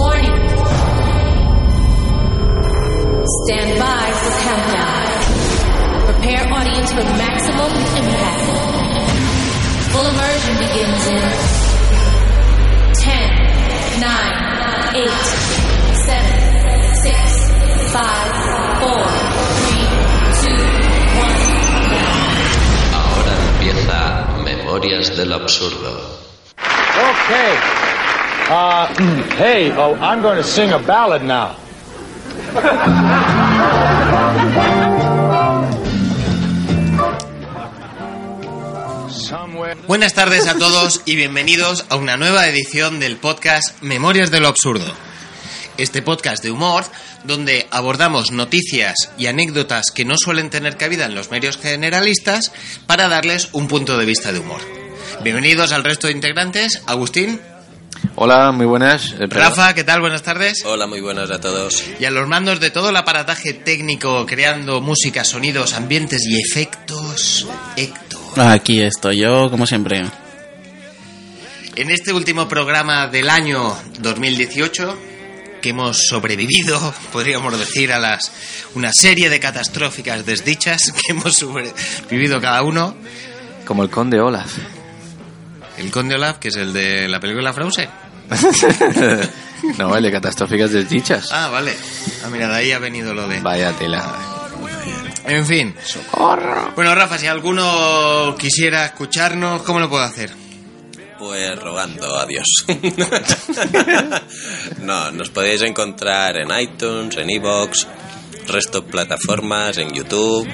Warning. Stand by for countdown. Prepare audience for maximum impact. Full immersion begins in 10, 9, 8, 7, 6, 5, 4, 3, 2, 1. Ahora empieza Memorias del Absurdo. Okay. Uh, hey, oh, I'm going to sing a ballad now. Buenas tardes a todos y bienvenidos a una nueva edición del podcast Memorias de lo Absurdo. Este podcast de humor donde abordamos noticias y anécdotas que no suelen tener cabida en los medios generalistas para darles un punto de vista de humor. Bienvenidos al resto de integrantes. Agustín, Hola, muy buenas. Eh, Rafa, ¿qué tal? Buenas tardes. Hola, muy buenas a todos. Y a los mandos de todo el aparataje técnico creando música, sonidos, ambientes y efectos, Héctor. Aquí estoy yo, como siempre. En este último programa del año 2018, que hemos sobrevivido, podríamos decir, a las una serie de catastróficas desdichas que hemos sobrevivido cada uno. Como el conde Olaf. El Conde Olaf, que es el de la película Frozen. no vale, catastróficas desdichas. Ah, vale. Ah, mira, de ahí ha venido lo de... Vaya tela. En fin. Bueno, Rafa, si alguno quisiera escucharnos, ¿cómo lo puedo hacer? Pues rogando a Dios. no, nos podéis encontrar en iTunes, en iVoox, resto de plataformas, en YouTube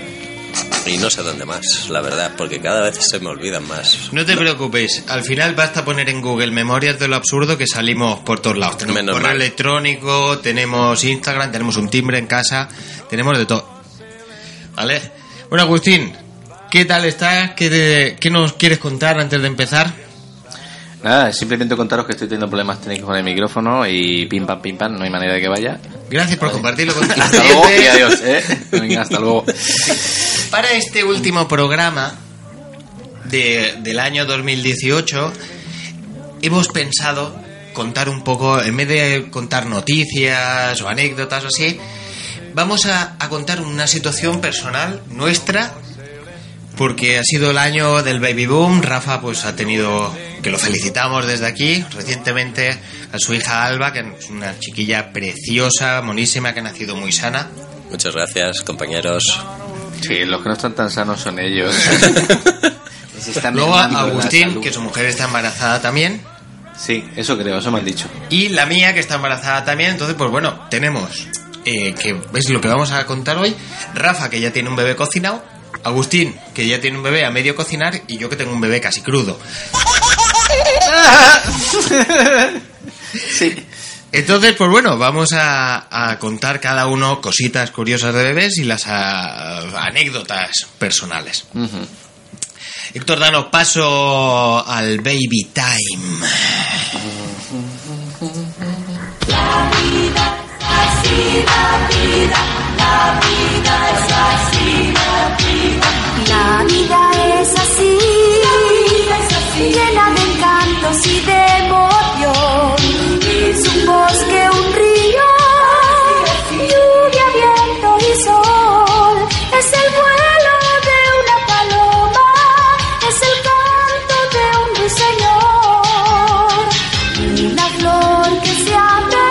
y no sé dónde más, la verdad, porque cada vez se me olvidan más. No te preocupéis, al final basta poner en Google Memorias de lo Absurdo que salimos por todos lados. Tenemos Menos correo mal. electrónico, tenemos Instagram, tenemos un timbre en casa, tenemos de todo. ¿Vale? Bueno, Agustín, ¿qué tal estás? ¿Qué, te- qué nos quieres contar antes de empezar? Nada, simplemente contaros que estoy teniendo problemas técnicos con el micrófono y pim pam pim pam, no hay manera de que vaya. Gracias por compartirlo con Hasta luego y adiós, ¿eh? Venga, hasta luego. Para este último programa de- del año 2018 hemos pensado contar un poco, en vez de contar noticias o anécdotas o así, vamos a, a contar una situación personal nuestra porque ha sido el año del baby boom. Rafa pues ha tenido, que lo felicitamos desde aquí, recientemente a su hija Alba, que es una chiquilla preciosa, monísima, que ha nacido muy sana. Muchas gracias, compañeros. Sí, los que no están tan sanos son ellos. Están Luego Agustín, que su mujer está embarazada también. Sí, eso creo, eso me han dicho. Y la mía, que está embarazada también. Entonces, pues bueno, tenemos, eh, que es lo que vamos a contar hoy. Rafa, que ya tiene un bebé cocinado. Agustín, que ya tiene un bebé a medio cocinar. Y yo, que tengo un bebé casi crudo. Sí. Entonces, pues bueno, vamos a, a contar cada uno cositas curiosas de bebés y las ah, anécdotas personales. Héctor, danos paso al baby time. La vida es así, llena de encantos y de emoción. Bosque, un río, lluvia, viento y sol. Es el vuelo de una paloma, es el canto de un ruiseñor. La flor que se abre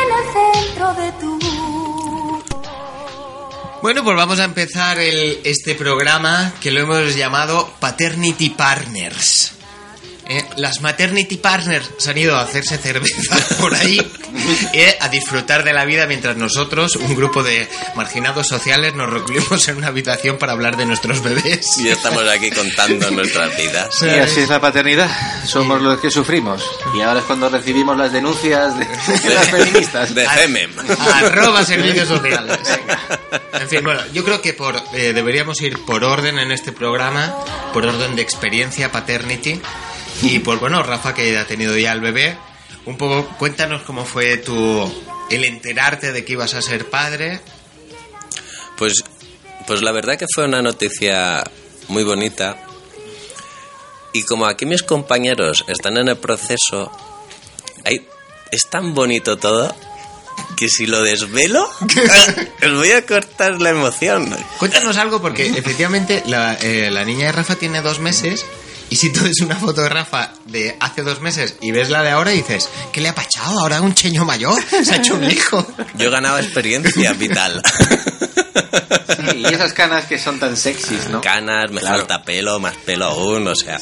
en el centro de tu Bueno, pues vamos a empezar el- este programa que lo hemos llamado Paternity Partners. Eh, las maternity partners se han ido a hacerse cerveza por ahí eh, a disfrutar de la vida mientras nosotros, un grupo de marginados sociales, nos recluimos en una habitación para hablar de nuestros bebés. Y estamos aquí contando nuestras vidas. Y así es la paternidad. Somos los que sufrimos. Y ahora es cuando recibimos las denuncias de, de las feministas. De Femem. Arroba servicios sociales. En fin, bueno, yo creo que por eh, deberíamos ir por orden en este programa, por orden de experiencia paternity. Y pues bueno, Rafa, que ha tenido ya el bebé, un poco cuéntanos cómo fue tu el enterarte de que ibas a ser padre. Pues, pues la verdad que fue una noticia muy bonita. Y como aquí mis compañeros están en el proceso, hay- es tan bonito todo que si lo desvelo, os voy a cortar la emoción. Cuéntanos algo porque efectivamente la, eh, la niña de Rafa tiene dos meses y si tú ves una foto de Rafa de hace dos meses y ves la de ahora y dices, ¿qué le ha pachado? Ahora un cheño mayor, se ha hecho un hijo. Yo he ganado experiencia vital. Sí, y esas canas que son tan sexys, ¿no? Canas, me Claro. falta pelo, más pelo aún, o sea,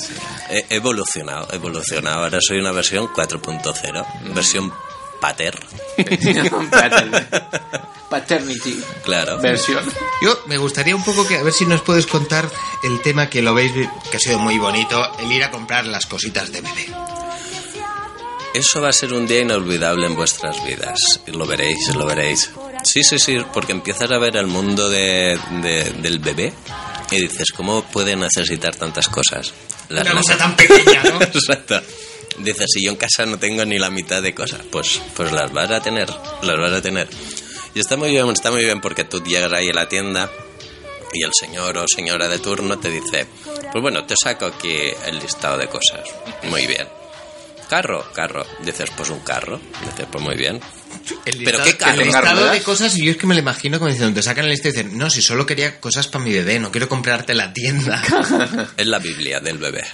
he he evolucionado, he evolucionado. Ahora soy una versión 4.0, versión pater. Paternity Claro. versión. Yo me gustaría un poco que a ver si nos puedes contar el tema que lo veis que ha sido muy bonito, el ir a comprar las cositas de bebé. Eso va a ser un día inolvidable en vuestras vidas. Lo veréis, lo veréis. Sí, sí, sí, porque empiezas a ver el mundo de, de- del bebé y dices, ¿cómo puede necesitar tantas cosas? Las Una cosa tan pequeña, ¿no? Exacto. Dices, si yo en casa no tengo ni la mitad de cosas, pues, pues las vas a tener, las vas a tener. Y está muy bien, está muy bien porque tú llegas ahí a la tienda y el señor o señora de turno te dice, pues bueno, te saco aquí el listado de cosas. Muy bien. Carro, carro. Dices, pues un carro. Dices, pues muy bien. El Pero listado- qué carro. El listado de cosas, y yo es que me lo imagino como diciendo, te sacan el listado y dicen, no, si solo quería cosas para mi bebé, no quiero comprarte la tienda. Es la Biblia del bebé.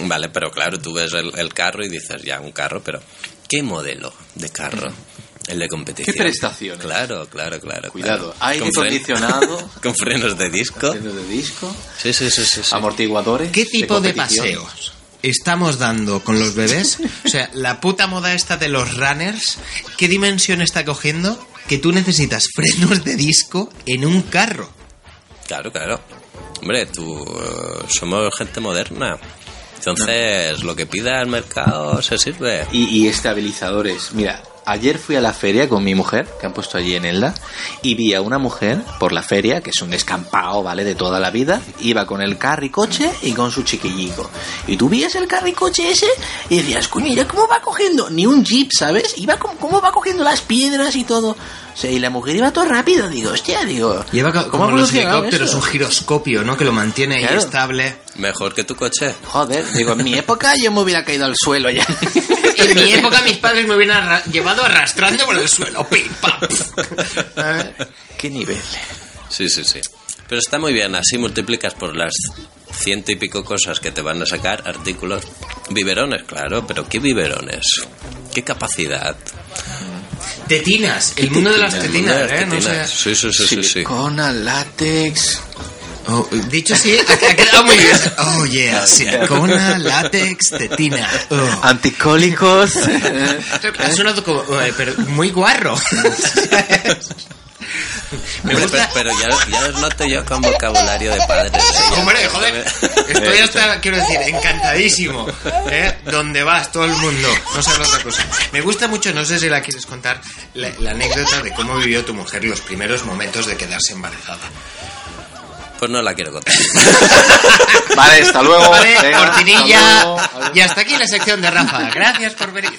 Vale, pero claro, tú ves el, el carro y dices, ya, un carro, pero ¿qué modelo de carro? El de competición. ¿Qué prestaciones? Claro, claro, claro. Cuidado, claro. aire Con fren- acondicionado. con frenos de disco. Haciendo de disco, Sí, sí, sí, sí. sí. amortiguadores. ¿Qué tipo de, paseos estamos dando con los bebés? O sea, la puta moda esta de los runners, ¿qué dimensión está cogiendo? Que tú necesitas frenos de disco en un carro. Claro, claro. Hombre, tú eh, somos gente moderna. Entonces, lo que pida el mercado se sirve. Y, y estabilizadores. Mira, ayer fui a la feria con mi mujer, que han puesto allí en Elda, y vi a una mujer por la feria, que es un descampado, ¿vale? De toda la vida, iba con el carricoche y con su chiquillico. Y tú veías el carricoche ese y decías, coño, ¿ya cómo va cogiendo? Ni un jeep, ¿sabes? Iba como, cómo va cogiendo las piedras y todo. O sea, y la mujer iba todo rápido, digo, hostia, digo. Lleva co- ¿cómo como los helicópteros eso? un giroscopio, ¿no? Que lo mantiene ahí Claro. estable. Mejor que tu coche. Joder, digo, en mi época yo me hubiera caído al suelo ya. En mi época mis padres me hubieran arra- llevado arrastrando por el suelo. Pim, pam. ¿Qué nivel? Sí, sí, sí. Pero está muy bien, así multiplicas por las ciento y pico cosas que te van a sacar, artículos. Biberones, claro, pero ¿qué biberones? ¿Qué capacidad? Tetinas, el mundo de las tetinas, ¿eh? No tetinas. sé. Sí, sí, sí, sí, sí. Silicona, látex. Oh, dicho así, ha, quedado muy bien. Oh, yeah, silicona, látex, tetina. Oh. Anticólicos. Ha sonado como, eh, pero muy guarro. Me Hombre, gusta... pero, pero ya, ya os noto yo con vocabulario de padres. ¿eh? Ya- Hombre, joder, estoy hasta, quiero decir, encantadísimo. ¿eh? Donde vas, todo el mundo, no sé otra cosa. Me gusta mucho, no sé si la quieres contar, la, la anécdota de cómo vivió tu mujer los primeros momentos de quedarse embarazada. Pues no la quiero contar. Vale, hasta luego. Vale, Venga, cortinilla. hasta luego. Y hasta aquí la sección de Rafa. Gracias por venir.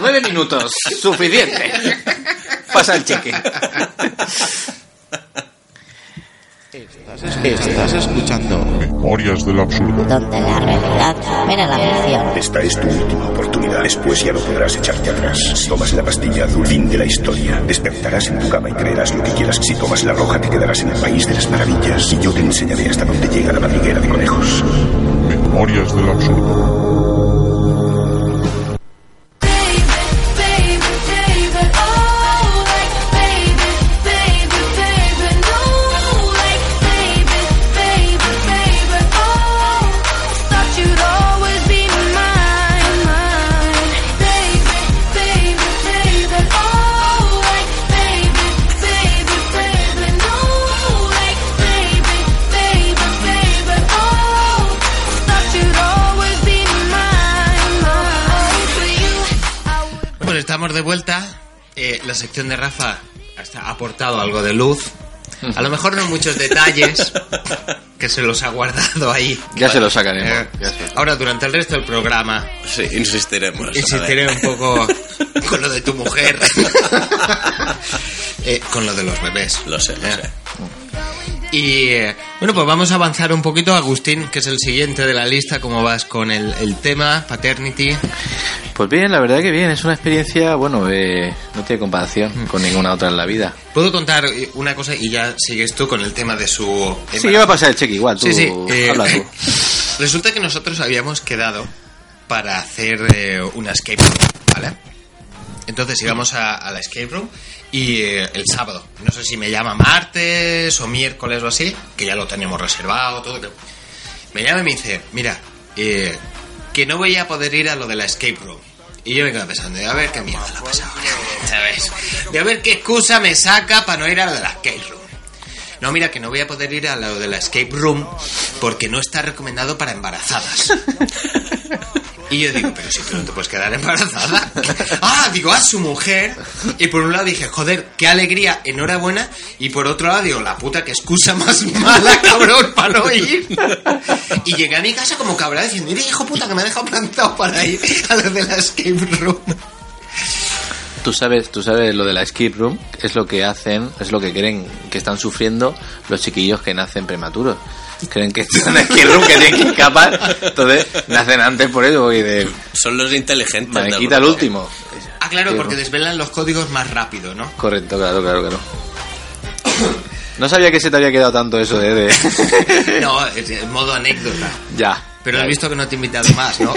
Nueve minutos, suficiente. Pasa el cheque. Estás escuchando Memorias del absurdo. donde la realidad supera la ficción. Esta es tu última oportunidad. Después ya no podrás echarte atrás. Si tomas la pastilla azul, fin de la historia. Despertarás en tu cama y creerás lo que quieras. Si tomas la roja, te quedarás en el país de las maravillas. Y yo te enseñaré hasta dónde llega la madriguera de conejos. Memorias del absurdo. Sección de Rafa ha aportado algo de luz. A lo mejor no muchos detalles, que se los ha guardado ahí. Ya se lo sacaremos. Eh, ya se- ahora, durante el resto del programa, Sí, insistiremos. insistiré un poco con lo de tu mujer. Eh, con lo de los bebés. Lo sé, lo Eh. sé. Y eh, bueno, pues vamos a avanzar un poquito. Agustín, que es el siguiente de la lista, ¿cómo vas con el, el tema Paternity? Pues bien, la verdad que bien. Es una experiencia, bueno, eh, no tiene comparación con ninguna otra en la vida. ¿Puedo contar eh, una cosa y ya sigues tú con el tema de su... Sí, yo voy a pasar el cheque igual. Tú, Sí, sí. eh, habla tú. Resulta que nosotros habíamos quedado para hacer eh, una escape room, ¿vale? Entonces íbamos a, a la escape room y eh, el sábado, no sé si me llama martes o miércoles o así, que ya lo teníamos reservado, todo. Me llama y me dice, mira, eh, que no voy a poder ir a lo de la escape room. Y yo me quedo pensando, a ver qué mierda la pasa ahora, ¿sabes? De a ver qué excusa me saca para no ir a lo de la escape room. No, mira, que no voy a poder ir a lo de la escape room porque no está recomendado para embarazadas. Y yo digo, pero si tú no te puedes quedar embarazada. Ah, digo, a su mujer. Y por un lado dije, joder, qué alegría, enhorabuena. Y por otro lado digo, la puta, qué excusa más mala, cabrón, para no ir. Y llegué a mi casa como cabrón diciendo, mira, hijo puta, que me ha dejado plantado para ir a lo de la escape room. Tú sabes, tú sabes lo de la escape room, es lo que hacen, es lo que creen que están sufriendo los chiquillos que nacen prematuros. Creen que están en escape room, que tienen que escapar, entonces nacen antes por eso y de, Son los inteligentes. me quita el último. Ah, claro, porque ¿no? desvelan los códigos más rápido, ¿no? Correcto, claro, claro, claro. No sabía que se te había quedado tanto eso de... de- No, es en modo anécdota. ya. Pero has visto que no te he invitado más, ¿no?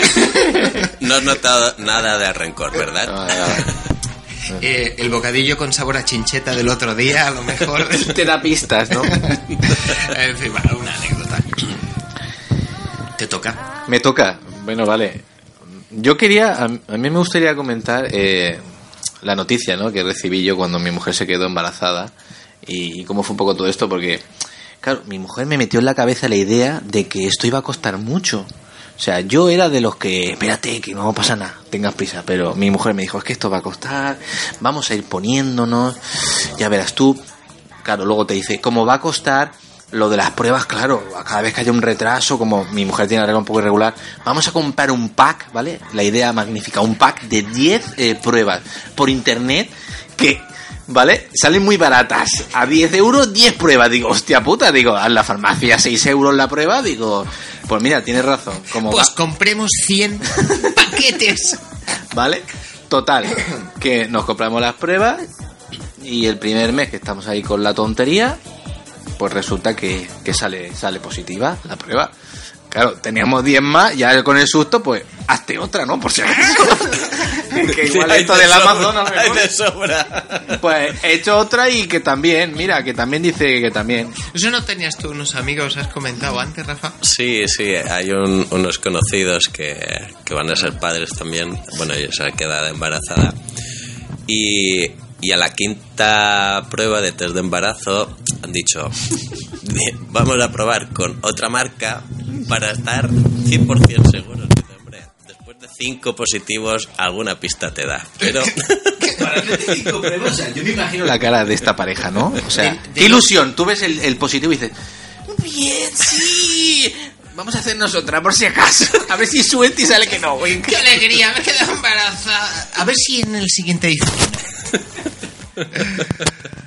No has notado nada de rencor, ¿verdad? Ah, ya, ya. Eh, el bocadillo con sabor a chincheta del otro día, a lo mejor. Te da pistas, ¿no? en fin, bueno, una anécdota. Te toca. Me toca. Bueno, vale. Yo quería, a, mí me gustaría comentar eh, la noticia ¿no? que recibí yo cuando mi mujer se quedó embarazada y, cómo fue un poco todo esto, porque, claro, mi mujer me metió en la cabeza la idea de que esto iba a costar mucho. O sea, yo era de los que, espérate, que no pasa nada, tengas prisa, pero mi mujer me dijo, es que esto va a costar, vamos a ir poniéndonos, ya verás tú. Claro, luego te dice, ¿cómo va a costar? Lo de las pruebas, claro, cada vez que haya un retraso, como mi mujer tiene la regla un poco irregular, vamos a comprar un pack, ¿vale? La idea magnífica, un pack de 10 eh, pruebas por internet que, ¿vale? Salen muy baratas. A 10 euros, 10 pruebas. Digo, hostia puta, digo, a la farmacia 6 euros la prueba, digo, pues mira, tienes razón. Como Pues va- compremos 100 paquetes. ¿Vale? Total, que nos compramos las pruebas y el primer mes que estamos ahí con la tontería, pues resulta que, que sale, sale positiva la prueba. Claro, teníamos 10 más, ya con el susto, pues hazte otra, ¿no? Por si acaso. que igual Hay esto de del sobra, Amazon, a lo mejor. de sobra. Pues he hecho otra y que también, mira, que también dice que también. ¿Eso no tenías tú unos amigos, has comentado antes, Rafa? Sí, sí, hay un- unos conocidos que, que van a ser padres también. Bueno, ella se ha quedado embarazada. Y, y a la quinta prueba de test de embarazo han dicho, "Bien, vamos a probar con otra marca para estar 100% seguros. Cinco positivos, alguna pista te da. Pero... yo me imagino la cara de esta pareja, ¿no? O sea, De- de qué ilusión. Tú ves el, el positivo y dices, bien, sí. Vamos a hacernos otra por si acaso. A ver si suelta y sale que no. güey. ¡Qué alegría! Me he quedado embarazada. A ver si en el siguiente dice.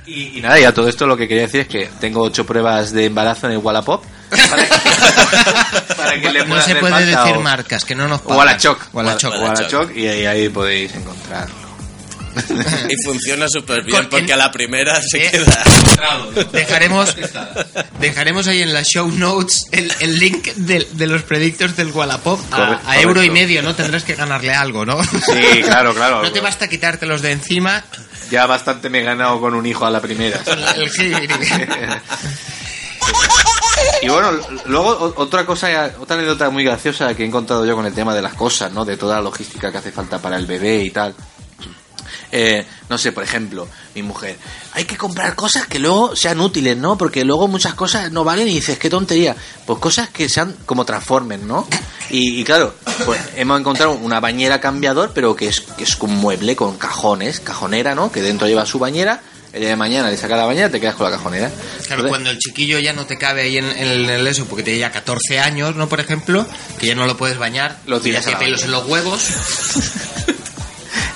Y, y nada, y a todo esto lo que quería decir es que tengo ocho pruebas de embarazo en el Wallapop. Para que, para que le No se puede decir o- marcas, que no nos pagan. Wallachok. Wallachok. O Wallachok, y ahí, ahí podéis encontrar. y funciona súper bien Con- porque en- a la primera se Eh, queda... Dejaremos, dejaremos ahí en las show notes el, el link de, de los predictos del Wallapop a, euro y medio, ¿no? Tendrás que ganarle algo, ¿no? Sí, claro, claro. No te basta quitártelos de encima. Ya bastante me he ganado con un hijo a la primera. El. Y bueno, luego otra cosa, otra anécdota muy graciosa que he encontrado yo con el tema de las cosas, ¿no? De toda la logística que hace falta para el bebé y tal. Eh, no sé, por ejemplo, mi mujer, hay que comprar cosas que luego sean útiles, ¿no? Porque luego muchas cosas no valen y dices, qué tontería. Pues cosas que sean como Transformers, ¿no? Y, y claro, pues hemos encontrado una bañera cambiador, pero que es, que es un mueble con cajones, cajonera, ¿no? Que dentro lleva su bañera. El día de mañana le saca la bañera, te quedas con la cajonera. Claro, cuando el chiquillo ya no te cabe ahí en, en el eso, porque tiene ya 14 años, ¿no? Por ejemplo, que ya no lo puedes bañar, Lo ya tiras a tiene la pelos en los huevos.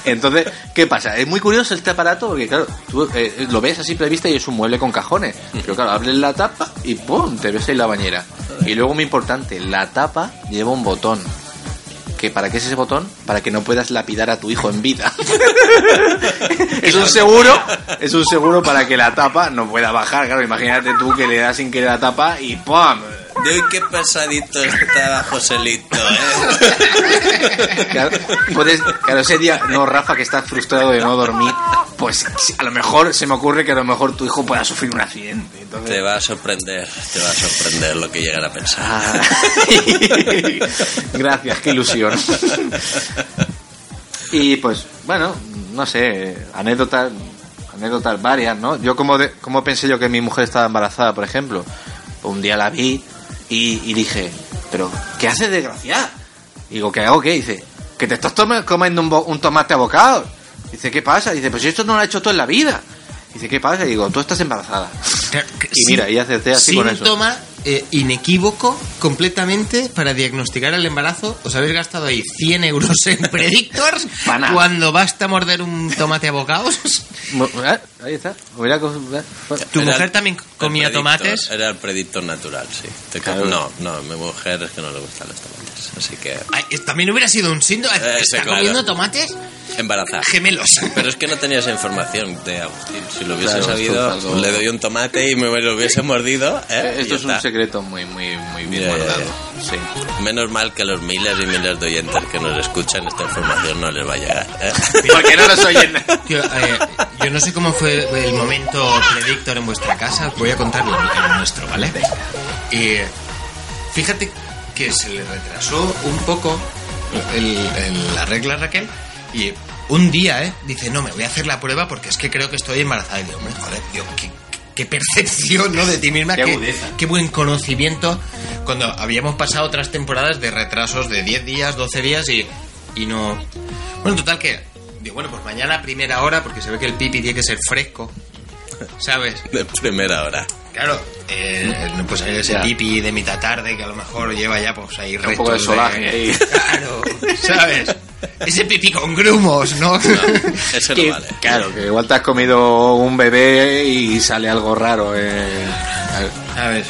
Entonces, ¿qué pasa? Es muy curioso este aparato porque, claro, tú eh, lo ves a simple vista y es un mueble con cajones. Pero, claro, abres la tapa y ¡pum! Te ves ahí la bañera. Y luego, muy importante, la tapa lleva un botón. ¿Que ¿Para qué es ese botón? Para que no puedas lapidar a tu hijo en vida. es un seguro, es un seguro para que la tapa no pueda bajar. Claro, imagínate tú que le das sin querer la tapa y ¡pum! De hoy qué pesadito estaba Joselito, ¿eh? Claro, puedes, claro, ese día, no, Rafa, que estás frustrado de no dormir, pues a lo mejor se me ocurre que a lo mejor tu hijo pueda sufrir un accidente. Entonces, Te va a sorprender, te va a sorprender lo que llegan a pensar. Ah. Gracias, qué ilusión. Y pues, bueno, no sé, anécdotas, anécdotas varias, ¿no? Yo como, de- como pensé yo que mi mujer estaba embarazada, por ejemplo, un día la vi y, y dije, pero ¿qué haces desgraciada? Digo, ¿qué hago qué? Dice, que te estás comiendo un, un tomate a bocado. Dice, ¿qué pasa? Dice, pues esto no lo ha hecho todo en la vida. Dice, ¿qué pasa? Y digo, tú estás embarazada. Y mira, y acerté así con eso. Síntoma eh, inequívoco completamente para diagnosticar el embarazo. Os habéis gastado ahí 100 euros en Predictors cuando basta morder un tomate a bocados. ¿eh? Ahí está. ¿eh? ¿Tu Era mujer el- también comía predictor, tomates? Era el predictor natural, sí. Claro. No, no, a mi mujer es que no le gustan los tomates. Así que Ay, eh, también hubiera sido un síntoma. Eh, sí, ¿Está claro. comiendo tomates? Embarazada. Gemelos. Pero es que no tenía esa información de Agustín. Si lo hubiese Claro, sabido, esto le doy un tomate y me lo hubiese mordido. ¿eh? Eh, Esto es un secreto muy, muy, muy bien Ya, guardado. ya. Sí. Menos mal que a los miles y miles de oyentes que nos escuchan esta información no les va a llegar. ¿eh? Porque no nos oyen. Tío, eh, yo no sé cómo fue el momento predictor en vuestra casa, os voy a contar el nuestro, ¿vale? Y fíjate que se le retrasó un poco el- el- la regla Raquel y un día, ¿eh? Dice, no, me voy a hacer la prueba porque es que creo que estoy embarazada. Y digo, hombre, joder, tío, qué, qué percepción, ¿no? De ti misma, Qué qué, agudeza. qué buen conocimiento cuando habíamos pasado otras temporadas de retrasos de 10 días, 12 días y, y no... Bueno, total que... Digo, bueno, pues mañana a primera hora, porque se ve que el pipi tiene que ser fresco, ¿sabes? De primera hora. Claro, eh, pues hay ese pipi de mitad tarde que a lo mejor lleva ya pues ahí Un poco de solaje ahí. Claro, ¿sabes? Ese pipi con grumos, ¿no? Eso no vale. Claro, que igual te has comido un bebé y sale algo raro. Eh. A ver.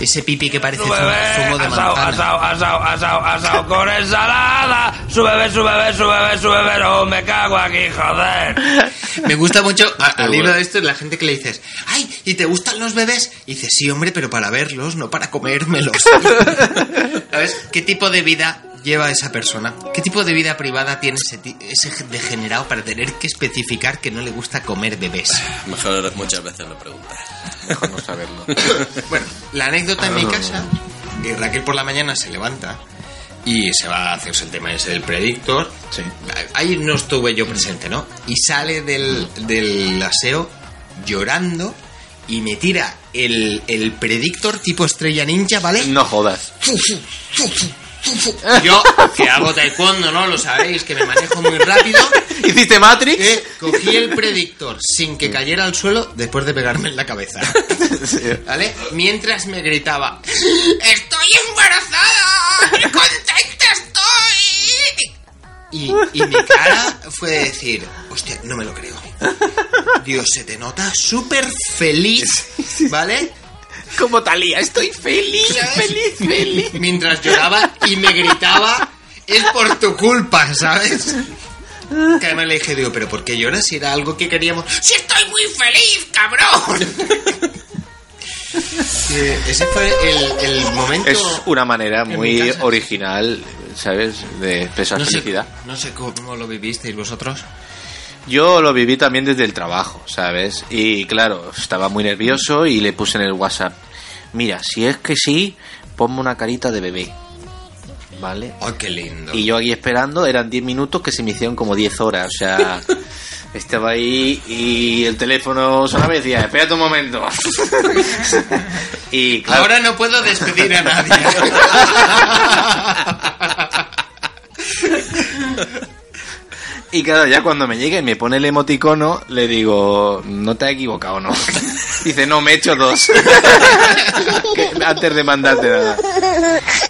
Ese pipi que parece zumo, zumo de asado, manzana. asado, asado, asado, asado con ensalada. Su bebé, su bebé, su bebé, su bebé. No, me cago aquí, joder. Me gusta mucho, a- al hilo de esto, la gente que le dices, ay, ¿y te gustan los bebés? Y dice, sí, hombre, pero para verlos, no para comérmelos. ¿Sabes? ¿Qué tipo de vida lleva esa persona? ¿Qué tipo de vida privada tiene ese, ti- ese degenerado para tener que especificar que no le gusta comer bebés? Mejor muchas veces lo preguntas. Mejor no saberlo. Bueno, la anécdota en mi casa, y Raquel por la mañana se levanta y se va a hacerse el tema ese del predictor. Sí. Ahí no estuve yo presente, ¿no? Y sale del, del aseo llorando y me tira el, el predictor tipo estrella ninja, ¿vale? No jodas. Yo, que hago taekwondo, ¿no? Lo sabéis, que me manejo muy rápido. ¿Hiciste Matrix? Eh, cogí el predictor sin que cayera al suelo después de pegarme en la cabeza. ¿Vale? Mientras me gritaba, ¡Estoy embarazada! ¡Qué contenta estoy! Y, y mi cara fue decir, hostia, no me lo creo. Dios, se te nota súper feliz, ¿vale? Como Talía, estoy feliz, feliz, feliz. Mientras lloraba y me gritaba, es por tu culpa, ¿sabes? Que además le dije, digo, ¿pero por qué lloras si era algo que queríamos? ¡Si estoy muy feliz, cabrón! Eh, ese fue el, el momento... Es una manera muy original, ¿sabes? De expresar no sé, felicidad. no sé cómo lo vivisteis vosotros. Yo lo viví también desde el trabajo, ¿sabes? Y claro, estaba muy nervioso y le puse en el WhatsApp, mira, si es que sí, ponme una carita de bebé. ¿vale? ¡Ay, qué lindo! Y yo aquí esperando, eran 10 minutos que se me hicieron como 10 horas, o sea, estaba ahí y el teléfono sonaba y decía, espérate un momento. y claro, Ahora no puedo despedir a nadie. y claro, ya cuando me llegue y me pone el emoticono, le digo, no te has equivocado, ¿no? Dice, no, me he hecho dos. Que- Antes de mandarte nada.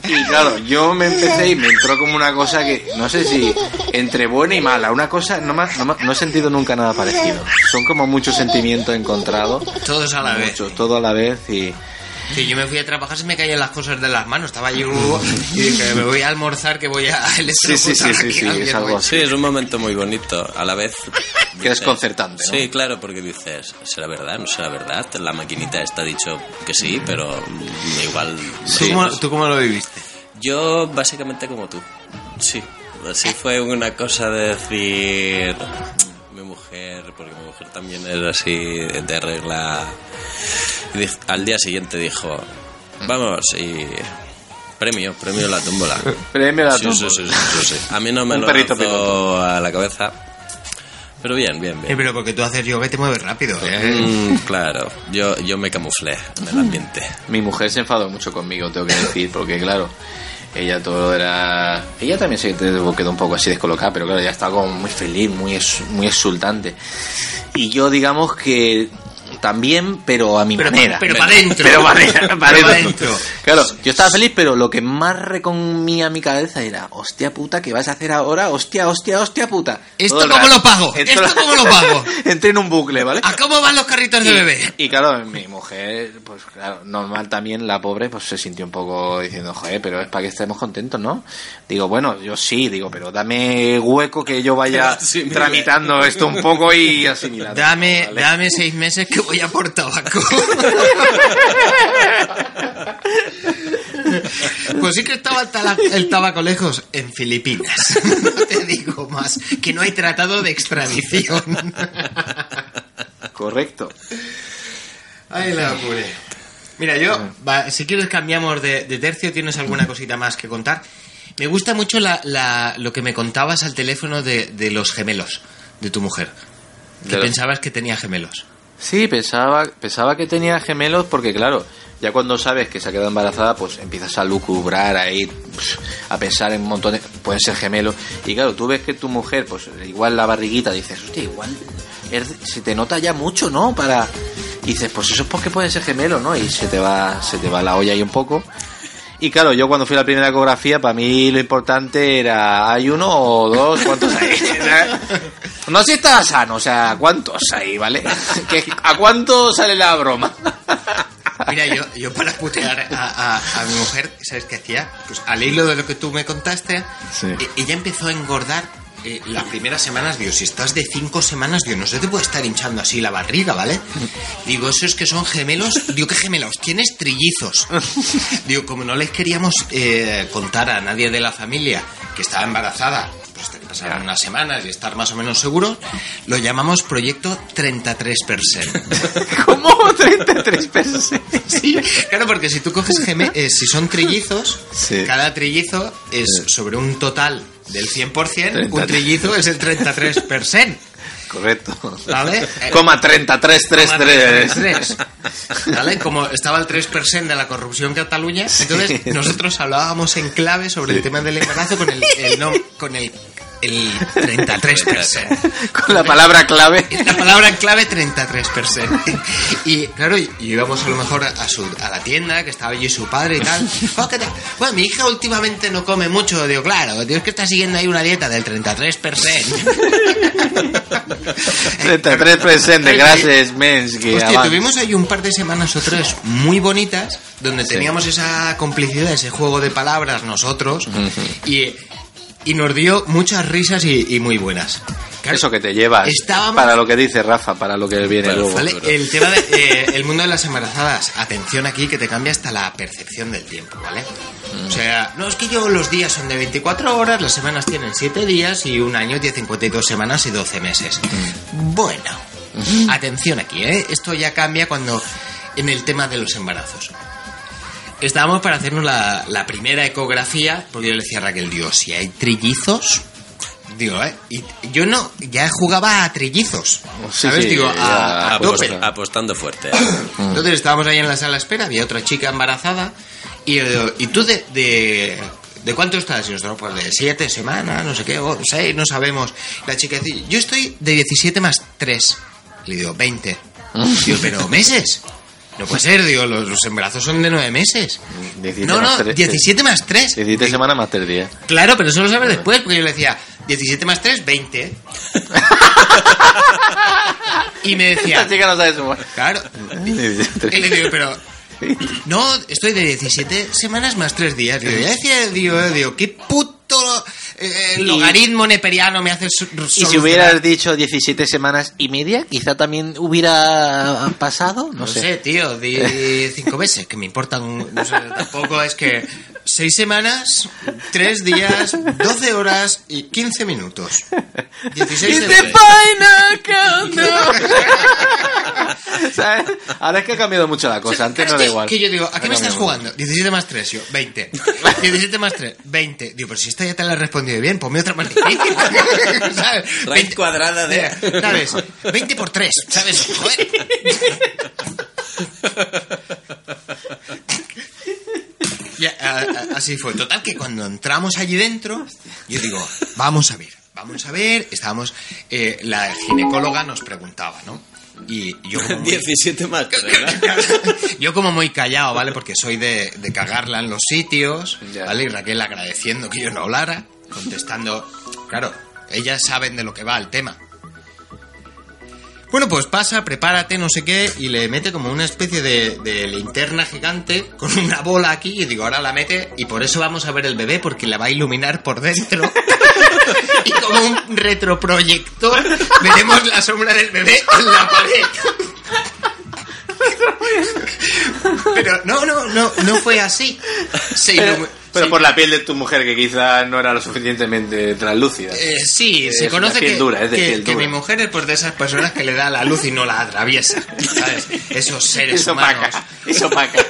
Y claro, yo me empecé y me entró como una cosa que, no sé si entre buena y mala, una cosa, no, me- no, no he sentido nunca nada parecido. Son como muchos sentimientos encontrados. Todos a la vez. Muchos, todo a la vez y... Sí, yo me fui a trabajar, se me caían las cosas de las manos. Estaba yo y dije, me voy a almorzar que voy a Sí, sí, sí, sí, sí, es algo Sí, así. es un momento muy bonito. A la vez. Que desconcertante, ¿no? Sí, claro, porque dices, ¿será verdad? ¿No será verdad? La maquinita está dicho que sí, pero mm, igual. ¿Tú, cómo, ¿Tú cómo lo viviste? Yo, básicamente, como tú. Sí. Así fue una cosa de decir. Mujer, porque mi mujer también era así de regla. y al día siguiente dijo: Vamos, y. Premio, premio la tómbola. Premio la Sí, sí, tómbola. sí, sí, sí, sí. A mí no me Un lo perrito a la cabeza. Pero bien, bien, Eh, bien. pero porque tú haces yoga y te mueves rápido. ¿eh? Mm, claro, yo, yo me camuflé en el ambiente. Mi mujer se enfadó mucho conmigo, tengo que decir, porque claro, ella todo era... Ella también se quedó un poco así descolocada, pero claro, ella estaba como muy feliz, muy, muy exultante. Y yo digamos que también, pero a mi Pero manera. pero pa' dentro. Pero pa' dentro, Pero pa' pa' dentro. dentro. Claro, yo estaba feliz, pero lo que más recomía mi cabeza era, hostia puta, ¿qué vas a hacer ahora? Hostia, hostia, hostia puta. ¿Esto Todo cómo lo pago? ¿Esto cómo lo pago? Entré en un bucle, ¿vale? ¿A cómo van los carritos de bebé? Y claro, mi mujer, pues claro, normal también, la pobre, pues se sintió un poco diciendo, joder, pero es para que estemos contentos, ¿no? Digo, bueno, yo sí, digo, pero dame hueco que yo vaya Sí, tramitando esto un poco y asimilando. Dame, ¿vale? dame seis meses que voy por tabaco. Pues sí que estaba el, tala- el tabaco lejos en Filipinas. No te digo más, que no hay tratado de extradición. Correcto. Ay, la pure. Mira, yo, va, si quieres cambiamos de, de tercio, ¿tienes alguna cosita más que contar? Me gusta mucho la, la- lo que me contabas al teléfono de, de los gemelos de tu mujer. Que los- pensabas que tenía gemelos. Sí, pensaba, pensaba que tenía gemelos porque, claro, ya cuando sabes que se ha quedado embarazada, pues empiezas a lucubrar ahí, a pensar en de... Pueden ser gemelos. Y claro, tú ves que tu mujer, pues igual la barriguita, dices, hostia, igual se te nota ya mucho, ¿no? Para... Y dices, pues eso es porque pueden ser gemelos, ¿no? Y se te va, se te va la olla ahí un poco. Y claro, yo cuando fui a la primera ecografía, para mí lo importante era, ¿hay uno o dos? ¿Cuántos hay? No sé si estaba sano, o sea, ¿cuántos hay, vale? ¿Que- ¿A cuánto sale la broma? Mira, yo, yo para putear a, a- a mi mujer, ¿sabes qué hacía? Pues al hilo de lo que tú me contaste, Sí. e- ella empezó a engordar eh, las primeras semanas. Digo, si estás de cinco semanas, digo, no se te puede estar hinchando así la barriga, ¿vale? Digo, eso es que son gemelos. Digo, ¿qué gemelos? Tienes trillizos. Digo, como no les queríamos eh, contar a nadie de la familia que estaba embarazada, pues que pasaran unas semanas y estar más o menos seguros, lo llamamos Proyecto 33%. ¿Cómo? 33 pesos. Sí, claro, porque si tú coges eh, si son trillizos, Sí. cada trillizo es sobre un total del 100%, un 33. trillizo es el 33%. Correcto. ¿Vale? Coma 3333. 33. ¿Vale? Como estaba el 3% de la corrupción en Cataluña, entonces nosotros hablábamos en clave sobre el tema del embarazo con el, el nom- con el, el 33%. Con la palabra clave. La palabra clave 33%. Y claro, y íbamos a lo mejor a, su, a la tienda, que estaba allí su padre y tal. "Oh. Bueno, mi hija últimamente no come mucho. Digo, claro, tienes que estar siguiendo ahí una dieta del 33%. 33% de grasas mens que Hostia, avanzan. tuvimos ahí un par de semanas o tres muy bonitas, donde teníamos esa complicidad, ese juego de palabras nosotros, y, y nos dio muchas risas y, y muy buenas. Claro, Eso que te llevas. Estábamos- Para lo que dice Rafa, para lo que viene luego. ¿Vale? El tema de, eh, el mundo de las embarazadas, atención aquí que te cambia hasta la percepción del tiempo, ¿vale? O sea, no es que yo los días son de 24 horas, las semanas tienen 7 días y un año tiene 52 semanas y 12 meses. Bueno, atención aquí, ¿eh? Esto ya cambia cuando en el tema de los embarazos. Estábamos para hacernos la, la primera ecografía, porque yo le decía a Raquel, digo, si hay trillizos, digo, ¿eh? Y yo no, ya jugaba a trillizos, Sí, ¿sabes? sí, digo, a, a tope. Apost- apostando fuerte. Entonces estábamos ahí en la sala de espera, había otra chica embarazada, y ¿y tú de, de, de cuánto estás? Y nosotros, pues de siete semanas, no sé qué, o seis, no sabemos. La chica dice, yo estoy de 17 más 3. Le digo, 20. Digo, pero meses. No puede ser, digo, los, los embarazos son de 9 meses. 17 No, más no, tres- 17 más 3. 17 semanas más 3 días. Claro, pero eso lo sabes después, porque yo le decía, 17 más 3, 20. y me decía, Esta chica no sabe sumar. claro. Y le digo, pero. No, estoy de 17 semanas más 3 días. Digo, ya decía, digo, digo, qué puto eh, logaritmo neperiano me hace Y si hubieras dicho 17 semanas y media, quizá también hubiera pasado, no, No sé. sé, tío, di 5 meses, que me importan. No sé, tampoco es que. 6 semanas, 3 días, 12 horas y 15 minutos. 16 de. ¿Sabes? Ahora es que ha cambiado mucho la cosa, antes no era igual. Que yo digo, ¿a qué me estás jugando? 17 más 3, yo, 20. 17 más 3, 20. Digo, pero si esta ya te la he respondido bien, ponme otra más difícil. ¿Sabes? Raíz cuadrada de... ¿Sabes? 20 por 3, ¿sabes? Joder. Ya, a- a- así fue. Total que cuando entramos allí dentro, yo digo, vamos a ver, vamos a ver. Estábamos, eh, la ginecóloga nos preguntaba, ¿no? Y yo como muy- 17 más 3, ¿no? yo como muy callado, ¿vale? Porque soy de, de cagarla en los sitios. ¿vale? Y Raquel agradeciendo que yo no hablara, contestando, claro, ellas saben de lo que va el tema. Bueno, pues pasa, prepárate, no sé qué, y le mete como una especie de, de linterna gigante con una bola aquí, y digo, ahora la mete, y por eso vamos a ver el bebé, porque la va a iluminar por dentro. y como un retroproyector, veremos la sombra del bebé en la pared. Pero no, no, no, no fue así. Se iluminó. Pero por la piel de tu mujer, que quizá no era lo suficientemente translúcida. Eh, sí, Es se conoce que, dura, es de que- mi mujer es por de esas personas que le da la luz y no la atraviesa. ¿sabes? Esos seres Es humanos. opaca. Es opaca.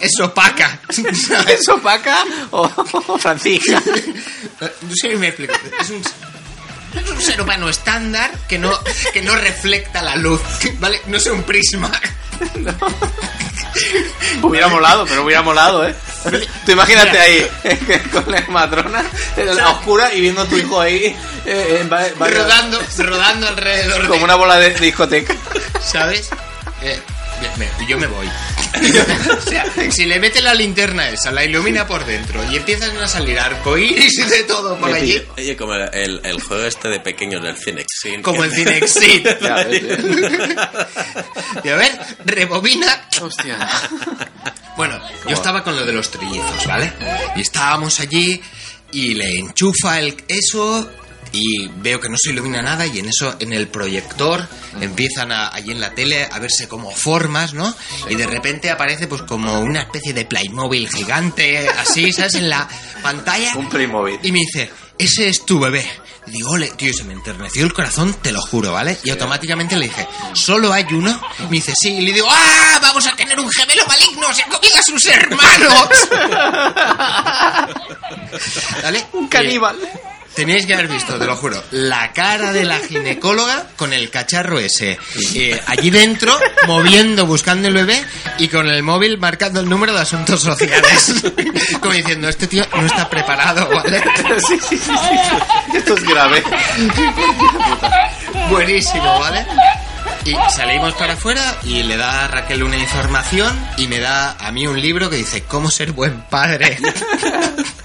es opaca. ¿sabes? ¿Es opaca o, o francisca? No sé si me explico. Es un, es un ser humano estándar que no, que no reflecta la luz. ¿Vale? No es un prisma. Hubiera molado, pero hubiera molado, ¿eh? Tú imagínate Mira. ahí, con la matrona, en la oscura, y viendo a tu hijo ahí, eh, rodando, rodando alrededor de- como una bola de discoteca. ¿Sabes? Eh, yo me voy. o sea, si le mete la linterna esa, la ilumina por dentro y empiezan a salir arcoíris y de todo por allí. Oye, como el, el- juego este de pequeños del Cinexin. como el Cinexit. Ya ves. Y a ver, rebobina. Hostia. Bueno, yo estaba con lo de los trillizos, ¿vale? Y estábamos allí y le enchufa el eso y veo que no se ilumina nada y en eso, en el proyector, empiezan a, allí en la tele a verse como formas, ¿no? Y de repente aparece pues como una especie de Playmobil gigante, así, ¿sabes? En la pantalla. Un Playmobil. Y me dice, ese es tu bebé. Digo, ole, tío, se me enterneció el corazón, te lo juro, ¿vale? Y automáticamente le dije, ¿solo hay uno? Me dice, sí. Y le digo, ¡ah! Vamos a tener un gemelo maligno, se ha comido a sus hermanos. ¿Vale? Un caníbal. Tenéis que haber visto, te lo juro, la cara de la ginecóloga con el cacharro ese. eh, allí dentro, moviendo, buscando el bebé y con el móvil marcando el número de asuntos sociales. Como diciendo, este tío no está preparado, ¿vale? Sí, sí, sí, sí. Esto es grave. Buenísimo, ¿vale? Y salimos para afuera y le da a Raquel una información y me da a mí un libro que dice cómo ser buen padre.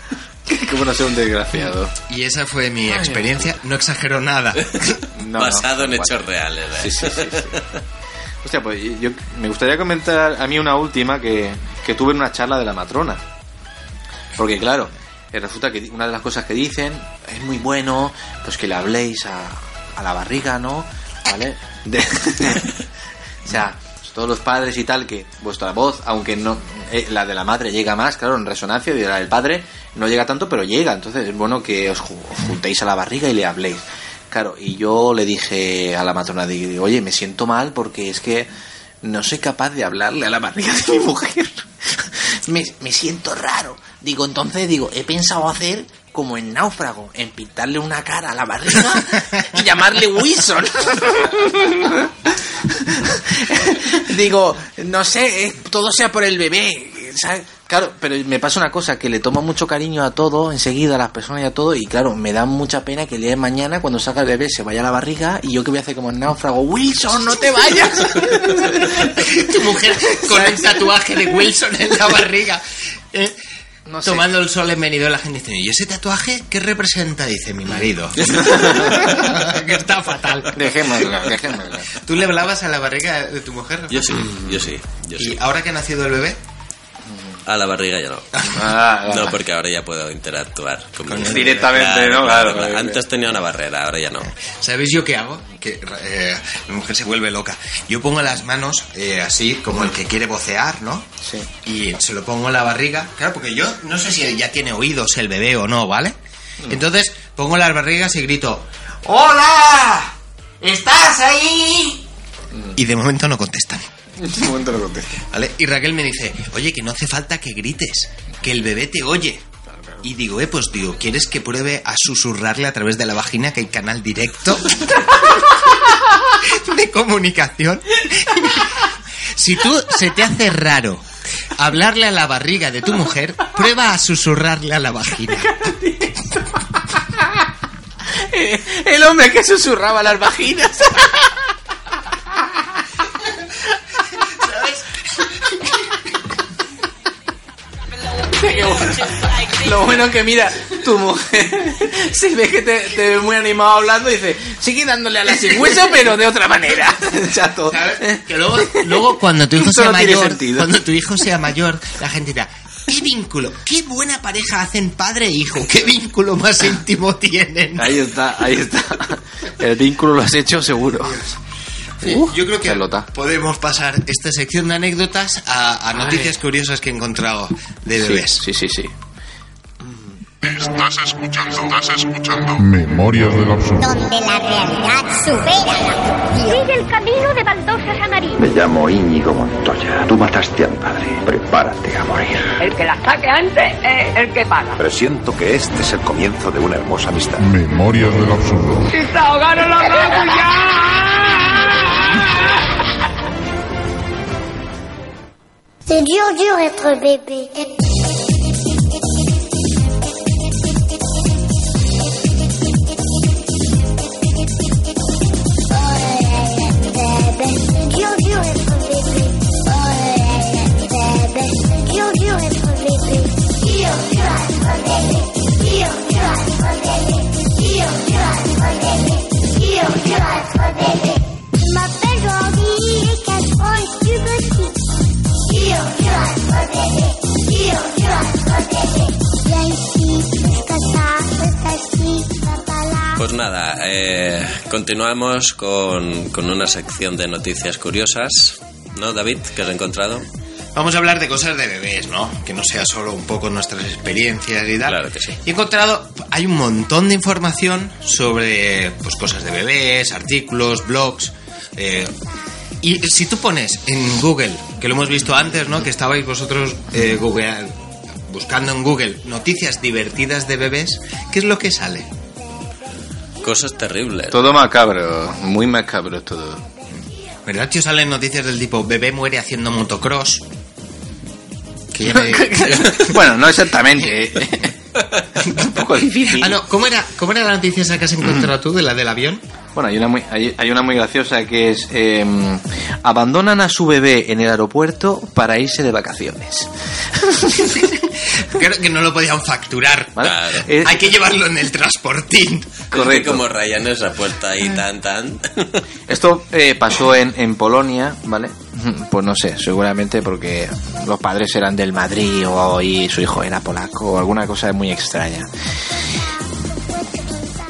Cómo no ser un desgraciado. Y esa fue mi experiencia, no exagero nada. No, Basado no, en hechos reales. ¿eh? Sí, sí, sí, sí. Hostia, pues yo me gustaría comentar a mí una última que, que tuve en una charla de la matrona. Porque claro, resulta que una de las cosas que dicen es muy bueno, pues que le habléis a, a la barriga, ¿no? ¿Vale? De- o sea, todos los padres y tal, que vuestra voz, aunque no eh, la de la madre llega más, claro, en resonancia, y la del padre no llega tanto, pero llega. Entonces es bueno que os, ju- os juntéis a la barriga y le habléis. Claro, y yo le dije a la matrona, digo, oye, me siento mal porque es que no soy capaz de hablarle a la barriga de mi mujer. me, me siento raro. Digo, entonces, digo, he pensado hacer como en náufrago, en pintarle una cara a la barriga y llamarle Wilson. digo, no sé, eh, todo sea por el bebé, ¿sabes? Claro, pero me pasa una cosa, que le tomo mucho cariño a todo, enseguida a las personas y a todo, y claro, me da mucha pena que el día de mañana, cuando salga el bebé, se vaya a la barriga, y yo que voy a hacer como en náufrago, Wilson, no te vayas. tu mujer con un tatuaje de Wilson en la barriga. eh, No sé. Tomando el sol en Benidorm, la gente dice, ¿y ese tatuaje qué representa? Dice, mi marido. que está fatal. Dejémosla, dejémosla. ¿Tú le hablabas a la barriga de tu mujer? Yo sí, yo sí, yo ¿Y sí. ahora que ha nacido el bebé? A la barriga ya no. Ah, No, porque ahora ya puedo interactuar con mi. Directamente, ¿no? Claro, claro. Antes tenía una barrera, ahora ya no. ¿Sabéis yo qué hago? Que eh, mi mujer se vuelve loca. Yo pongo las manos eh, así, como el que quiere vocear, ¿no? Sí. Y se lo pongo en la barriga. Claro, porque yo no sé si ya tiene oídos el bebé o no, ¿vale? Entonces pongo las barrigas y grito, ¡Hola! ¿Estás ahí? Y de momento no contestan. En momento lo contesto. ¿Vale? Y Raquel me dice, oye, que no hace falta que grites, que el bebé te oye. Y digo, eh, pues digo, ¿quieres que pruebe a susurrarle a través de la vagina que hay canal directo de comunicación? Si tú se te hace raro hablarle a la barriga de tu mujer, prueba a susurrarle a la vagina. El hombre que susurraba las vaginas. Lo bueno es que mira, tu mujer se ve que te, te ve muy animado hablando y dice, sigue dándole a la sin hueso, pero de otra manera. Chato. ¿Sabes? Que luego, luego cuando tu hijo Esto sea no mayor, cuando tu hijo sea mayor, la gente dirá, qué vínculo, qué buena pareja hacen padre e hijo, qué vínculo más íntimo tienen. Ahí está, ahí está. El vínculo lo has hecho seguro. Sí, Uh, yo creo que pelota. podemos pasar esta sección de anécdotas a, a noticias curiosas que he encontrado de bebés. Sí, sí, sí. Estás escuchando, estás escuchando. Memorias del absurdo. Donde la realidad supera la ficción. Sigue el camino de baldosas amarillas. Me llamo Íñigo Montoya. Tú mataste a mi padre. Prepárate a morir. El que la saque antes es el que paga. Presiento que este es el comienzo de una hermosa amistad. Memorias del absurdo. ¡Y se ahogaron los locos ya! C'est dur, dur être bébé. Dur, dur être bébé. Pues nada, eh, continuamos con, con una sección de noticias curiosas. ¿No, David? ¿Qué has encontrado? Vamos a hablar de cosas de bebés, ¿no? Que no sea solo un poco nuestras experiencias y tal. Claro que sí. Y he encontrado, hay un montón de información sobre pues, cosas de bebés, artículos, blogs. eh, y si tú pones en Google, que lo hemos visto antes, ¿no? Que estabais vosotros eh, buscando en Google noticias divertidas de bebés, ¿qué es lo que sale? Cosas terribles. Todo macabro, muy macabro todo. ¿Verdad, tío? Salen noticias del tipo bebé muere haciendo motocross. Que ya me- bueno, no exactamente. Un poco difícil. Ah, no, ¿cómo era, ¿cómo era la noticia esa que has encontrado tú de la del avión? Bueno, hay una muy, hay, hay una muy graciosa que es eh, abandonan a su bebé en el aeropuerto para irse de vacaciones. Creo que no lo podían facturar. ¿Vale? Claro. Eh, Hay que llevarlo en el transportín. Correcto. Como Ryan esa puerta ahí tan tan. Esto eh, pasó en, en Polonia, ¿vale? Pues no sé, seguramente porque los padres eran del Madrid o y su hijo era polaco o alguna cosa muy extraña.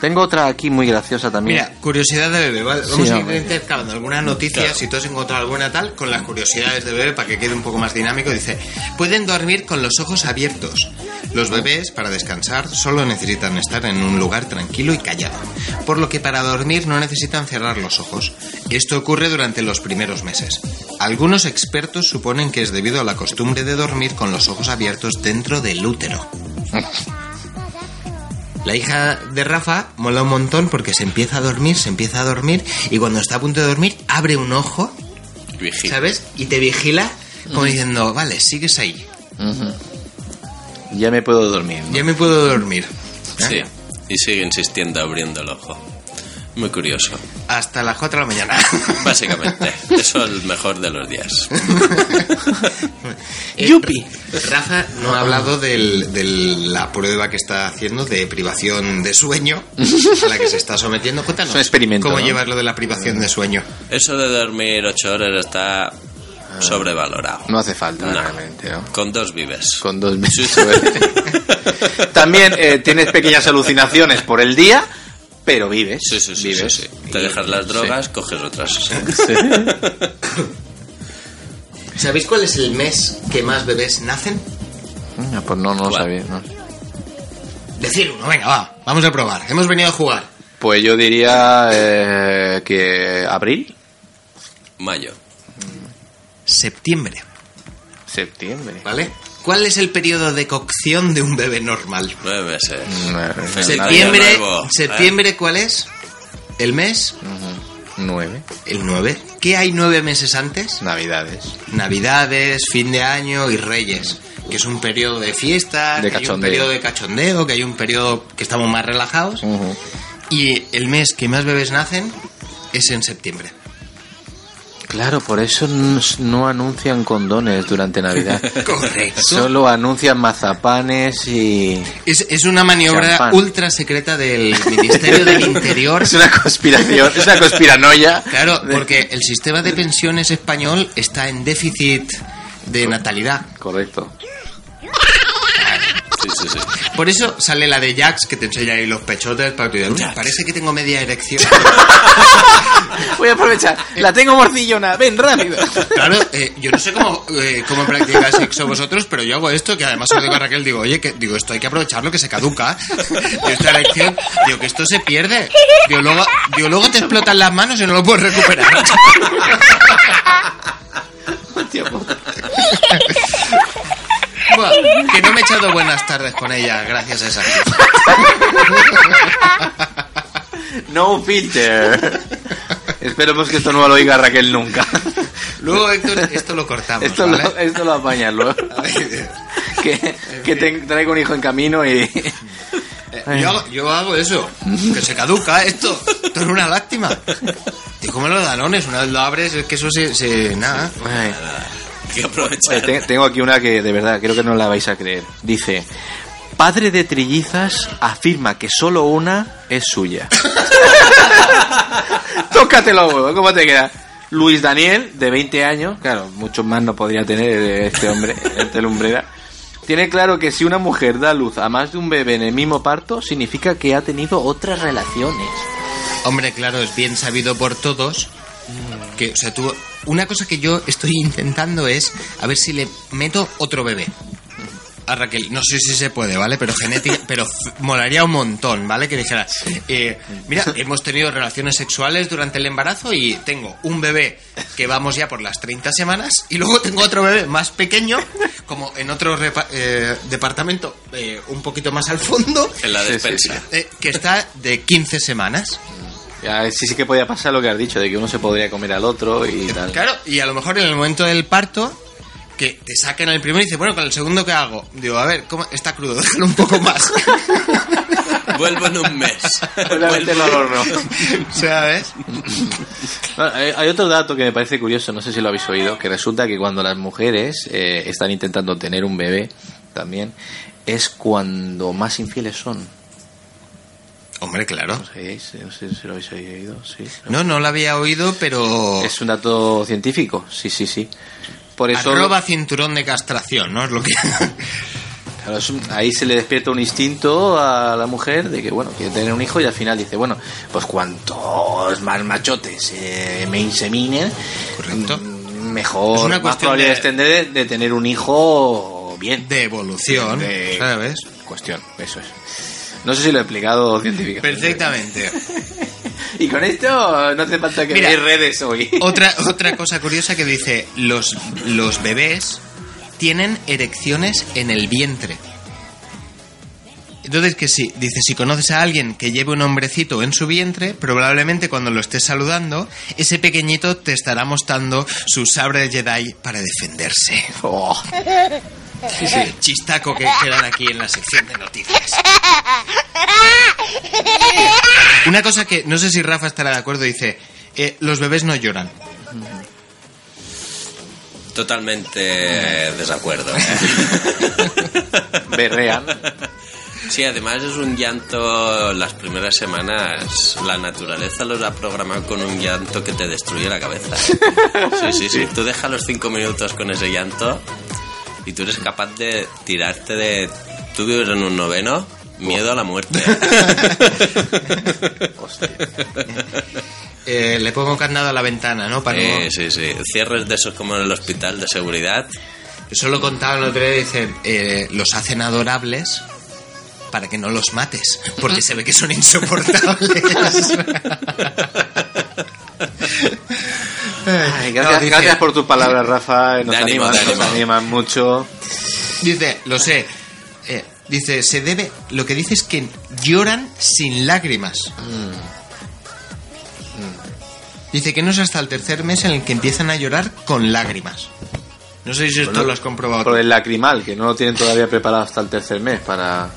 Tengo otra aquí muy graciosa también. Mira, curiosidad de bebé, ¿vale? Sí, Vamos a ir intercalando alguna noticia, Claro. si tú has encontrado alguna tal, con las curiosidades de bebé para que quede un poco más dinámico. Dice, pueden dormir con los ojos abiertos. Los bebés, para descansar, solo necesitan estar en un lugar tranquilo y callado. Por lo que para dormir no necesitan cerrar los ojos. Esto ocurre durante los primeros meses. Algunos expertos suponen que es debido a la costumbre de dormir con los ojos abiertos dentro del útero. La hija de Rafa mola un montón porque se empieza a dormir, se empieza a dormir y cuando está a punto de dormir abre un ojo, Vigila. ¿sabes? Y te vigila como diciendo, vale, sigues ahí. Ya me puedo dormir. ¿no? ya me puedo dormir. Sí. Y sigue insistiendo abriendo el ojo. Muy curioso. Hasta las 4 de la mañana. Básicamente. Eso es el mejor de los días. ¡Yupi! Rafa no ha hablado del- de la prueba que está haciendo de privación de sueño a la que se está sometiendo. Cuéntanos. Es un experimento, ¿Cómo ¿no? llevas lo de la privación de sueño? Eso de dormir ocho horas está sobrevalorado. No hace falta, No. realmente, ¿no? Con dos vives. Con dos meses. También eh, tienes pequeñas alucinaciones por el día, pero vives. Sí, sí, sí, vives. sí, sí. Te dejas las drogas, coges otras. sí. ¿Sabéis cuál es el mes que más bebés nacen? Pues no, no lo sabía. no. Decir uno, venga, va, vamos a probar. Hemos venido a jugar. Pues yo diría eh, que abril, Mayo. Septiembre, septiembre. ¿vale? ¿Cuál es el periodo de cocción de un bebé normal? Nueve meses. Nueve. Septiembre, ¿eh? septiembre, ¿cuál es? ¿El mes? Nueve. El 9. ¿Qué hay nueve meses antes? Navidades. Navidades, fin de año y Reyes, que es un periodo de fiesta, De que hay un cachondeo. periodo de cachondeo, que hay un periodo que estamos más relajados. Y el mes que más bebés nacen es en septiembre. Claro, por eso no, anuncian condones durante Navidad. Correcto. Solo anuncian mazapanes y... Es, es una maniobra Champán. ultra secreta del Ministerio del Interior. Es una conspiración, es una conspiranoia. Claro, porque el sistema de pensiones español está en déficit de natalidad. Correcto. Sí, sí, sí. Por eso sale la de Jax que te enseña ahí los pechotes para que "Uy, parece que tengo media erección. Voy a aprovechar. La tengo morcillona. Ven, rápido. Claro, eh, yo no sé cómo, eh, cómo practicáis sexo vosotros, pero yo hago esto, que además lo digo a Raquel, digo, oye, que digo, esto hay que aprovecharlo, que se caduca. Y esta erección, digo, que esto se pierde. Digo, luego, digo, luego te explotan las manos y no lo puedes recuperar. Buah, que no me he echado buenas tardes con ella, gracias a esa cosa. No filter. Esperemos que esto no lo oiga Raquel nunca. Luego, Héctor, esto lo cortamos, Esto, ¿vale? lo, esto lo apañas luego. Que, que te traigo un hijo en camino y... Eh, Yo hago, yo hago eso, que se caduca esto. Esto es una lástima. Y como los danones, una vez lo abres, es que eso se. se- nada. Ay. Que aprovechar. Oye, tengo aquí una que de verdad creo que no la vais a creer. Dice, padre de trillizas afirma que solo una es suya. Tócatelo, huevo, ¿cómo te queda? Luis Daniel, de 20 años, claro, muchos más no podría tener este hombre, este lumbrera. Tiene claro que si una mujer da luz a más de un bebé en el mismo parto, significa que ha tenido otras relaciones. Hombre, claro, es bien sabido por todos que, o sea, tú. Una cosa que yo estoy intentando es a ver si le meto otro bebé. A Raquel, no sé si se puede, ¿vale? Pero genética, pero molaría un montón, ¿vale? Que dijera, eh, mira, hemos tenido relaciones sexuales durante el embarazo y tengo un bebé que vamos ya por las 30 semanas y luego tengo otro bebé más pequeño, como en otro repa- eh, departamento eh, un poquito más al fondo, En la Sí, sí, despensa. eh, que está de 15 semanas. Ya, sí, sí que podía pasar lo que has dicho, de que uno se podría comer al otro y tal. Claro, y a lo mejor en el momento del parto, que te saquen el primero y dices, bueno, con el segundo, ¿qué hago? Digo, a ver, ¿cómo? está crudo, déjalo un poco más. Vuelvo en un mes. Meterlo al horno. ¿Sabes? Bueno, hay otro dato que me parece curioso, no sé si lo habéis oído, que resulta que cuando las mujeres eh, están intentando tener un bebé también, es cuando más infieles son. Hombre, claro. ¿No sabéis? No sé si lo habéis oído, sí. No, no lo había oído, pero... Es un dato científico, sí, sí, sí. Por eso... Arroba cinturón de castración, ¿no? Es lo que... Claro, ahí se le despierta un instinto a la mujer de que, bueno, quiere tener un hijo y al final dice, bueno, pues cuantos más machotes eh, me inseminen, Correcto. mm, mejor, Es una más probabilidades de- tendré de, de tener un hijo bien. De evolución, De- ¿sabes? Cuestión, eso es. No sé si lo he explicado científicamente. Perfectamente. Y con esto no hace falta que Mira, redes hoy. Otra, otra cosa curiosa que dice, los, los bebés tienen erecciones en el vientre. Entonces, que si, dice, si conoces a alguien que lleve un hombrecito en su vientre, probablemente cuando lo estés saludando, ese pequeñito te estará mostrando su sabre Jedi para defenderse. Oh. Sí, sí, chistaco que quedan aquí en la sección de noticias. Una cosa que no sé si Rafa estará de acuerdo, dice, eh, los bebés no lloran. Totalmente desacuerdo. Berrean. Sí, además es un llanto, las primeras semanas, la naturaleza los ha programado con un llanto que te destruye la cabeza. Sí, sí, sí. Tú dejas los cinco minutos con ese llanto y tú eres capaz de tirarte de... Tú vives en un noveno, miedo a la muerte. Eh, le pongo candado a la ventana, ¿no? Para no- sí, sí. Cierres de esos como en el hospital de seguridad. Eso lo contaban el otro día, dicen, eh, los hacen adorables para que no los mates, porque se ve que son insoportables. Ay, gracias, No, gracias por tus palabras, Rafa. Nos De ánimo, animan, nos animan mucho. Dice, lo sé. eh, dice, se debe. Lo que dice es que lloran sin lágrimas. Dice que no es hasta el tercer mes en el que empiezan a llorar con lágrimas. No sé si esto Bueno, lo has comprobado. Por el lacrimal, que no lo tienen todavía preparado hasta el tercer mes para...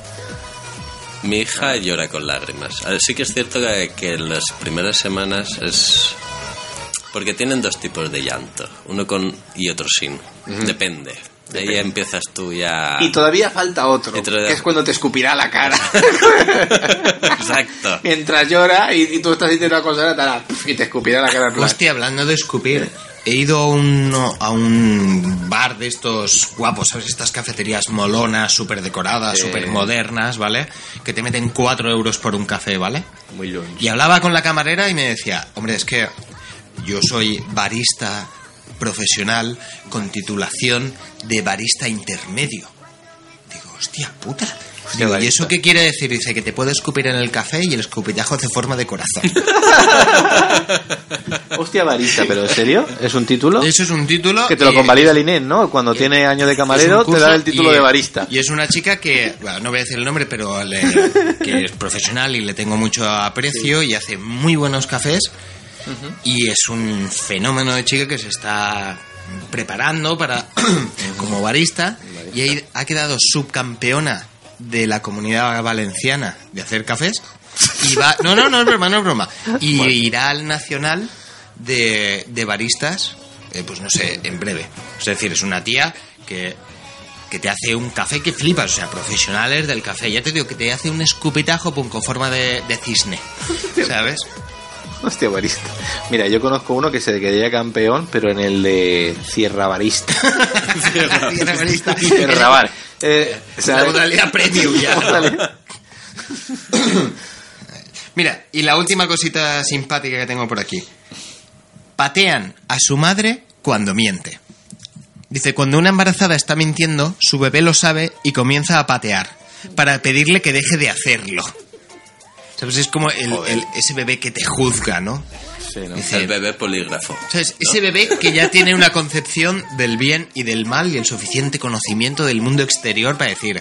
Mi hija llora con lágrimas. A ver, Sí que es cierto que, que en las primeras semanas es... Porque tienen dos tipos de llanto, uno con y otro sin. Depende. De ahí empiezas tú ya... Y todavía falta otro, todavía- que es cuando te escupirá la cara. Exacto. Mientras llora y, y tú estás diciendo una cosa tal, y te escupirá la cara. Hostia, hablando de escupir, he ido a un, a un bar de estos guapos, ¿sabes? Estas cafeterías molonas, súper decoradas, Sí. súper modernas, ¿vale? Que te meten 4 euros por un café, ¿vale? Muy lunch. Y hablaba con la camarera y me decía, hombre, es que yo soy barista profesional con titulación de barista intermedio. Digo, hostia puta. Digo, ¿y eso qué quiere decir? Dice que te puede escupir en el café y el escupitajo hace forma de corazón. Hostia barista, pero ¿en serio? ¿Es un título? Eso es un título Que te lo convalida el INEM, ¿no? Cuando tiene año de camarero te da el título y- de barista. Y es una chica que, bueno, no voy a decir el nombre, pero le- que es profesional y le tengo mucho aprecio y hace muy buenos cafés. Y es un fenómeno de chica que se está preparando para como barista y ha quedado subcampeona de la comunidad valenciana de hacer cafés. Y va no no no es broma no es broma. Y irá al nacional de, de baristas eh, pues no sé en breve. Es decir es una tía que que te hace un café que flipas, o sea, profesionales del café. Ya te digo que te hace un escupitajo con forma de, de cisne, ¿sabes? Hostia barista. Mira, yo conozco uno que se quedaría campeón, pero en el de Sierra Barista. Sierra Barista. Sierra Bar. Eh, la modalidad premium ya. Mira, y la última cosita simpática que tengo por aquí. Patean a su madre cuando miente. Dice, cuando una embarazada está mintiendo, su bebé lo sabe y comienza a patear para pedirle que deje de hacerlo. ¿Sabes? Es como el- el- ese bebé que te juzga, ¿no? Dice, El bebé polígrafo. ¿Sabes? Ese bebé que ya tiene una concepción del bien y del mal y el suficiente conocimiento del mundo exterior para decir,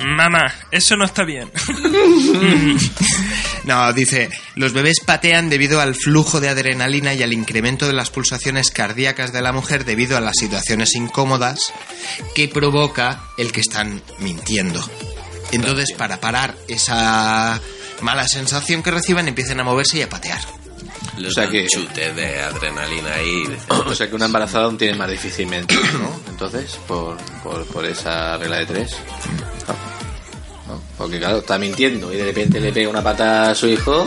mamá, eso no está bien. no, dice, los bebés patean debido al flujo de adrenalina y al incremento de las pulsaciones cardíacas de la mujer debido a las situaciones incómodas que provoca el que están mintiendo. Entonces, para parar esa mala sensación que reciben, empiezan a moverse y a patear. Les O sea que- chute de adrenalina ahí. O sea que una embarazada aún tiene más difícilmente, ¿no? Entonces, por, por, por esa regla de tres. ¿No? Porque claro, está mintiendo y de repente le pega una pata a su hijo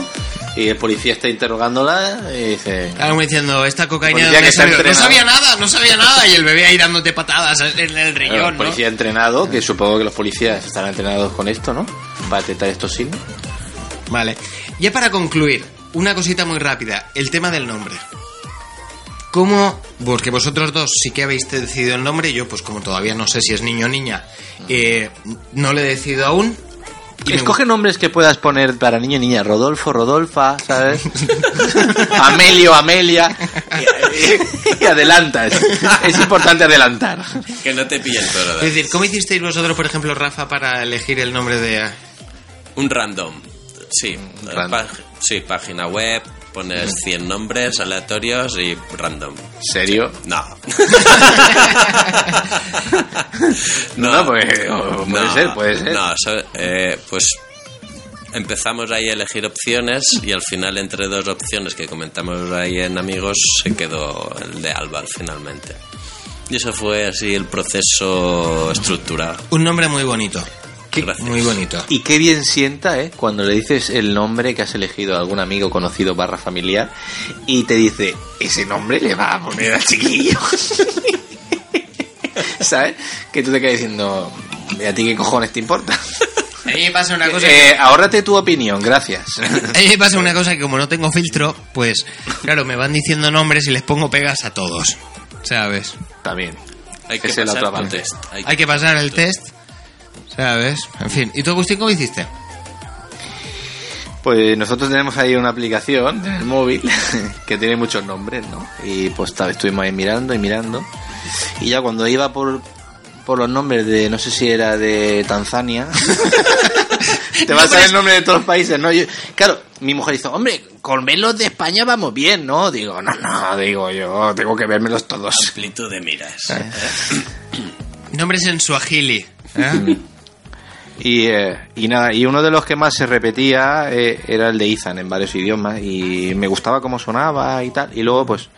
y el policía está interrogándola y dice... Claro, diciendo, esta cocaína Policía ¿de que está? No sabía nada, no sabía nada. Y el bebé ahí dándote patadas en el Claro, riñón, el ¿no? policía entrenado, que supongo que los policías están entrenados con esto, ¿no? Para detectar estos signos. Vale. Ya para concluir, una cosita muy rápida. El tema del nombre. ¿Cómo? Porque vosotros dos sí que habéis decidido el nombre. Yo, pues como todavía no sé si es niño o niña, eh, no lo he decidido aún. Escoge nombres que puedas poner para niño y niña. Rodolfo, Rodolfa, ¿sabes? Amelio, Amelia. Y, y adelantas. Es importante adelantar. Que no te pillen todo. Es decir, ¿cómo hicisteis vosotros, por ejemplo, Rafa, para elegir el nombre de... Un random. Sí, sí, página web, pones 100 nombres aleatorios y random. ¿Serio? No. No, pues, o puede ser, puede ser. No, so- eh, pues empezamos ahí a elegir opciones y al final entre dos opciones que comentamos ahí en amigos se quedó el de Alba finalmente. Y eso fue así el proceso estructurado. Un nombre muy bonito. Gracias. Muy bonito. Y qué bien sienta, ¿eh? Cuando le dices el nombre que has elegido a algún amigo conocido barra familiar y te dice, ese nombre le va a poner al chiquillo. ¿Sabes? Que tú te quedas diciendo, ¿y a ti qué cojones te importa? A mí me pasa una cosa... Eh, ahórrate tu opinión, gracias. A mí me pasa una cosa que como no tengo filtro, pues claro, me van diciendo nombres y les pongo pegas a todos. ¿Sabes? También. Hay que pasar parte. test. Hay que pasar el test. ¿Sabes? En fin. ¿Y tú, Agustín, cómo hiciste? Pues nosotros tenemos ahí una aplicación en el móvil que tiene muchos nombres, ¿no? Y pues tal, estuvimos ahí mirando y mirando. Y ya cuando iba por, por los nombres de, no sé si era de Tanzania, te va a salir el nombre de todos los países, ¿no? Yo- claro, mi mujer dice, hombre, con verlos de España vamos bien, ¿no? Digo, no, no, digo yo, tengo que vérmelos todos. Amplitud de miras. Nombres en suajili. ¿eh? Y, eh, y nada, y uno de los que más se repetía eh, era el de Ethan en varios idiomas y me gustaba cómo sonaba y tal. Y luego pues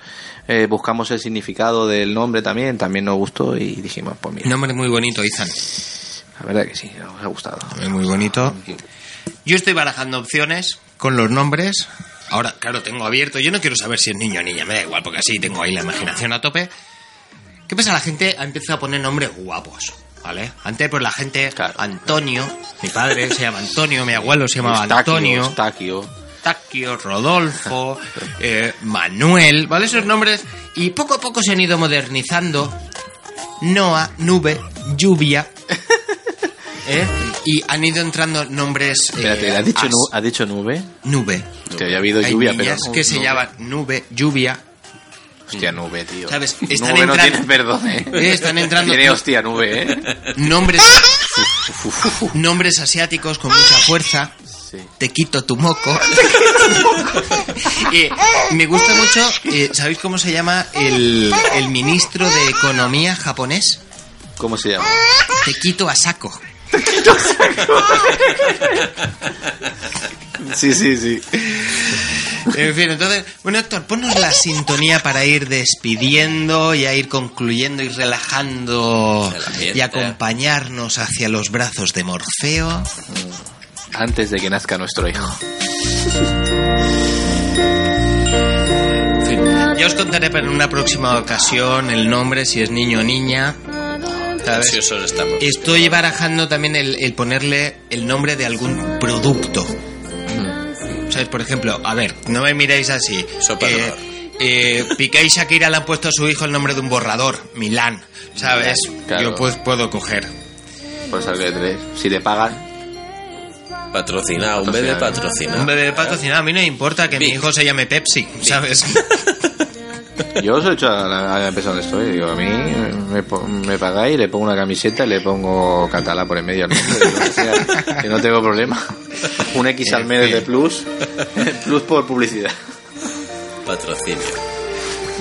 eh, buscamos el significado del nombre también, también nos gustó y dijimos, pues mira, Nombre muy bonito, Ethan. la verdad que sí, nos ha gustado. Nombre muy bonito. Yo estoy barajando opciones con los nombres. Ahora, claro, tengo abierto. Yo no quiero saber si es niño o niña, me da igual, porque así tengo ahí la imaginación a tope. ¿Qué pasa? La gente ha empezado a poner nombres guapos, ¿vale? Antes, pues la gente, Antonio, mi padre se llama Antonio, mi abuelo se llamaba Eustaquio, Antonio. Eustaquio. Taquio, Rodolfo, eh, Manuel, ¿vale? Esos nombres. Y poco a poco se han ido modernizando. Noa, Nube, Lluvia. ¿eh? Y han ido entrando nombres. eh, Espérate, ¿has dicho, as- ¿has dicho nube? Nube. Hostia, había habido Hay lluvia, pero niñas no- que se llaman Nube, Lluvia. Hostia, nube, tío. ¿Sabes? Están nube no entrando- tiene perdón, ¿eh? Eh, están entrando- Tiene hostia, nube, ¿eh? Nombres. nombres asiáticos con mucha fuerza. Te quito tu moco. Eh, me gusta mucho, eh, ¿sabéis cómo se llama el, el ministro de Economía japonés? ¿Cómo se llama? Te quito a saco. Sí, sí, sí. En fin, entonces, bueno, Héctor, ponnos la sintonía para ir despidiendo y a ir concluyendo y relajando y acompañarnos hacia los brazos de Morfeo. Antes de que nazca nuestro hijo. En ya os contaré para una próxima ocasión el nombre, si es niño o niña. estamos. Estoy barajando también el, el ponerle el nombre de algún producto. ¿Sabes? Por ejemplo, a ver, no me miréis así. Eh, eh, Piqué y Shakira le han puesto a su hijo el nombre de un borrador, Milán. ¿Sabes? Claro. Yo pues puedo coger. Pues algo de tres. Si te pagan. Patrocinado, un bebé patrocinado. Un bebé patrocinado. A mí no me importa que mi hijo se llame Pepsi, ¿sabes? Yo os he hecho a la, a la empresa donde estoy. Digo, a mí me, pagáis, le pongo una camiseta y le pongo catalá por en medio. al nombre, lo que, sea, que no tengo problema. Un X al mes de plus. Plus por publicidad. Patrocinio.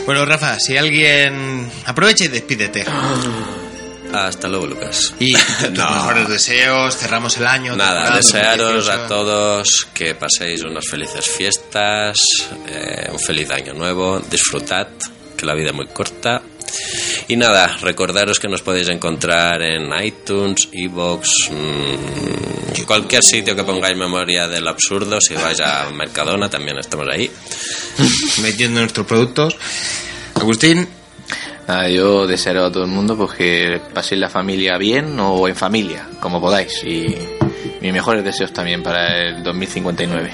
Bueno, Rafa, si alguien... Aprovecha y despídete. Hasta luego, Lucas. Y tus No. mejores deseos, cerramos el año. Nada, desearos 2018. a todos que paséis unas felices fiestas, eh, un feliz año nuevo, disfrutad, que la vida es muy corta. Y nada, recordaros que nos podéis encontrar en iTunes, Evox, mm, cualquier sitio que pongáis memoria del absurdo. Si vais a Mercadona, también estamos ahí. Metiendo nuestros productos. Agustín. Nada, yo deseo a todo el mundo pues que paséis la familia bien o en familia, como podáis. Y mis mejores deseos también para el 2059.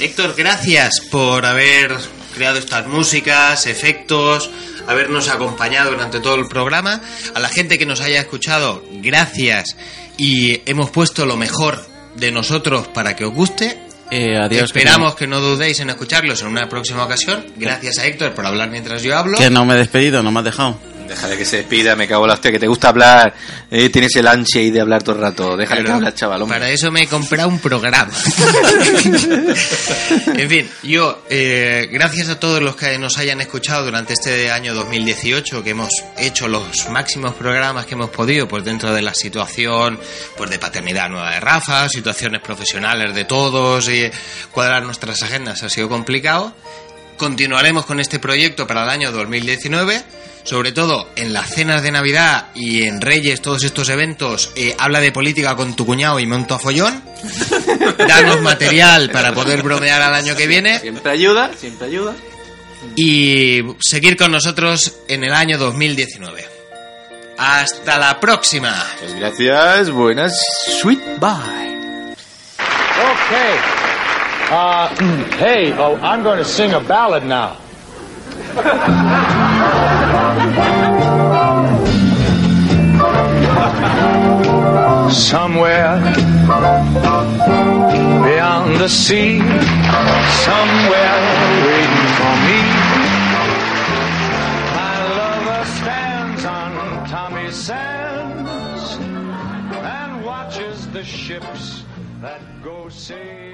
Héctor, gracias por haber creado estas músicas, efectos, habernos acompañado durante todo el programa. A la gente que nos haya escuchado, gracias. y hemos puesto lo mejor de nosotros para que os guste. Eh, adiós. Esperamos que no dudéis en escucharlos en una próxima ocasión. Gracias a Héctor por hablar mientras yo hablo. Que no me he despedido, no me has dejado. Déjale que se despida, me cago en la hostia, que te gusta hablar. eh, tienes el ansia ahí de hablar todo el rato. Déjale que hablar, chaval. hombre. Para eso me he comprado un programa. en fin, yo, eh, gracias a todos los que nos hayan escuchado durante este año 2018, que hemos hecho los máximos programas que hemos podido, pues dentro de la situación pues de paternidad nueva de Rafa, situaciones profesionales de todos, y cuadrar nuestras agendas ha sido complicado. Continuaremos con este proyecto para el año 2019. Sobre todo en las cenas de Navidad y en Reyes, todos estos eventos, eh, habla de política con tu cuñado y monto a follón. Danos material para poder bromear al año que viene. Siempre ayuda, siempre ayuda. Y seguir con nosotros en el año 2019. Hasta la próxima. Pues gracias, buenas, sweet bye. Okay. Uh, hey, oh, I'm going to sing a ballad now. Somewhere beyond the sea, somewhere waiting for me. My lover stands on Tommy Sands and watches the ships that go sailing.